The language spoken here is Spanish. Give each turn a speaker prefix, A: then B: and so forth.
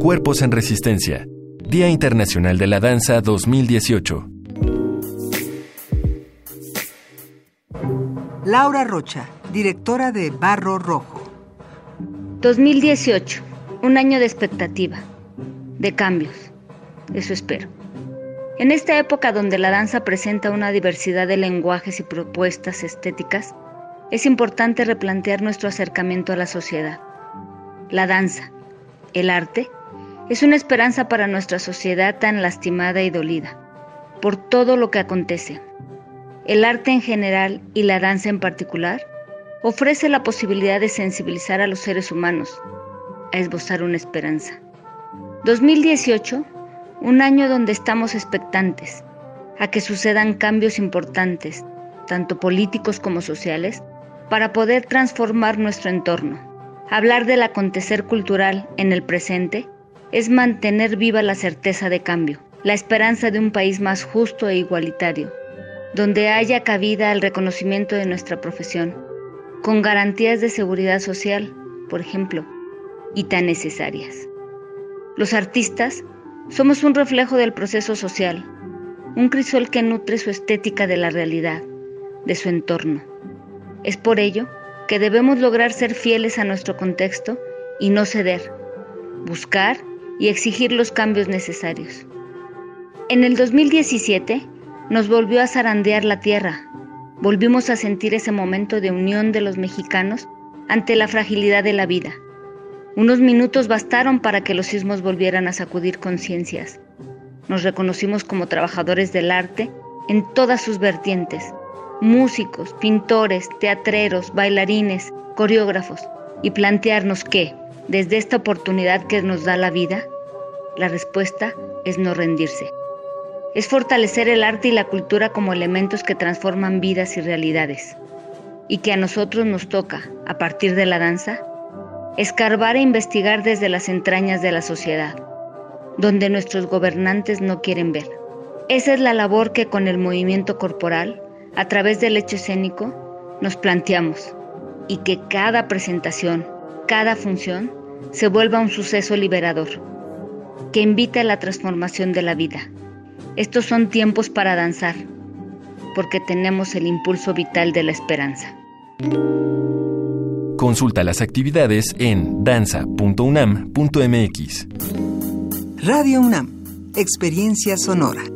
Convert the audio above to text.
A: Cuerpos en Resistencia. Día Internacional de la Danza 2018.
B: Laura Rocha, directora de Barro Rojo.
C: 2018, un año de expectativa, de cambios, eso espero. En esta época donde la danza presenta una diversidad de lenguajes y propuestas estéticas, es importante replantear nuestro acercamiento a la sociedad. La danza, el arte, es una esperanza para nuestra sociedad tan lastimada y dolida, por todo lo que acontece. El arte en general y la danza en particular ofrece la posibilidad de sensibilizar a los seres humanos, a esbozar una esperanza. 2018, un año donde estamos expectantes a que sucedan cambios importantes, tanto políticos como sociales, para poder transformar nuestro entorno. Hablar del acontecer cultural en el presente es mantener viva la certeza de cambio, la esperanza de un país más justo e igualitario, donde haya cabida al reconocimiento de nuestra profesión, con garantías de seguridad social, por ejemplo, y tan necesarias. Los artistas somos un reflejo del proceso social, un crisol que nutre su estética de la realidad, de su entorno. Es por ello que debemos lograr ser fieles a nuestro contexto y no ceder, buscar y exigir los cambios necesarios. En el 2017 nos volvió a zarandear la tierra. Volvimos a sentir ese momento de unión de los mexicanos ante la fragilidad de la vida. Unos minutos bastaron para que los sismos volvieran a sacudir conciencias. Nos reconocimos como trabajadores del arte en todas sus vertientes, músicos, pintores, teatreros, bailarines, coreógrafos, y plantearnos que, desde esta oportunidad que nos da la vida, la respuesta es no rendirse. Es fortalecer el arte y la cultura como elementos que transforman vidas y realidades. Y que a nosotros nos toca, a partir de la danza, escarbar e investigar desde las entrañas de la sociedad, donde nuestros gobernantes no quieren ver. Esa es la labor que con el movimiento corporal a través del hecho escénico, nos planteamos y que cada presentación, cada función, se vuelva un suceso liberador, que invita a la transformación de la vida. Estos son tiempos para danzar, porque tenemos el impulso vital de la esperanza.
A: Consulta las actividades en danza.unam.mx.
B: Radio UNAM, Experiencia Sonora.